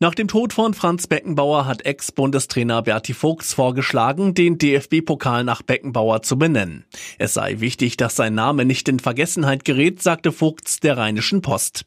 Nach dem Tod von Franz Beckenbauer hat Ex-Bundestrainer Berti Vogts vorgeschlagen, den DFB-Pokal nach Beckenbauer zu benennen. Es sei wichtig, dass sein Name nicht in Vergessenheit gerät, sagte Vogts der Rheinischen Post.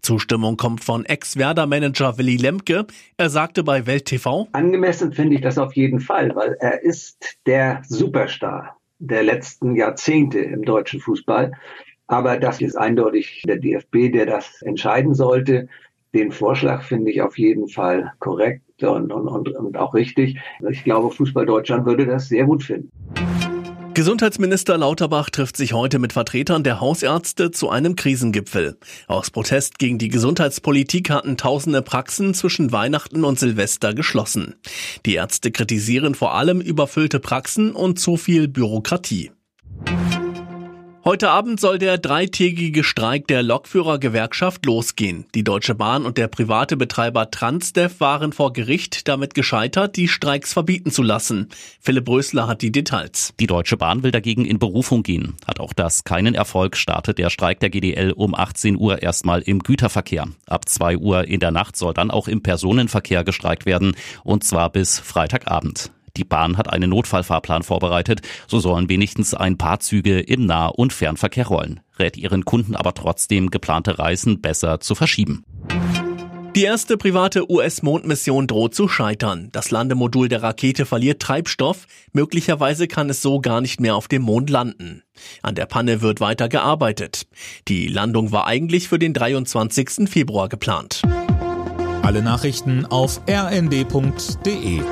Zustimmung kommt von Ex-Werder-Manager Willy Lemke. Er sagte bei Welt TV, Angemessen finde ich das auf jeden Fall, weil er ist der Superstar der letzten Jahrzehnte im deutschen Fußball. Aber das ist eindeutig der DFB, der das entscheiden sollte den Vorschlag finde ich auf jeden Fall korrekt und, und, und, und auch richtig. Ich glaube, Fußball Deutschland würde das sehr gut finden. Gesundheitsminister Lauterbach trifft sich heute mit Vertretern der Hausärzte zu einem Krisengipfel. Aus Protest gegen die Gesundheitspolitik hatten tausende Praxen zwischen Weihnachten und Silvester geschlossen. Die Ärzte kritisieren vor allem überfüllte Praxen und zu viel Bürokratie. Heute Abend soll der dreitägige Streik der Lokführergewerkschaft losgehen. Die Deutsche Bahn und der private Betreiber Transdev waren vor Gericht damit gescheitert, die Streiks verbieten zu lassen. Philipp Rösler hat die Details. Die Deutsche Bahn will dagegen in Berufung gehen. Hat auch das keinen Erfolg, startet der Streik der GDL um 18 Uhr erstmal im Güterverkehr. Ab 2 Uhr in der Nacht soll dann auch im Personenverkehr gestreikt werden, und zwar bis Freitagabend. Die Bahn hat einen Notfallfahrplan vorbereitet. So sollen wenigstens ein paar Züge im Nah- und Fernverkehr rollen. Rät ihren Kunden aber trotzdem, geplante Reisen besser zu verschieben. Die erste private US-Mondmission droht zu scheitern. Das Landemodul der Rakete verliert Treibstoff. Möglicherweise kann es so gar nicht mehr auf dem Mond landen. An der Panne wird weiter gearbeitet. Die Landung war eigentlich für den 23. Februar geplant. Alle Nachrichten auf rnd.de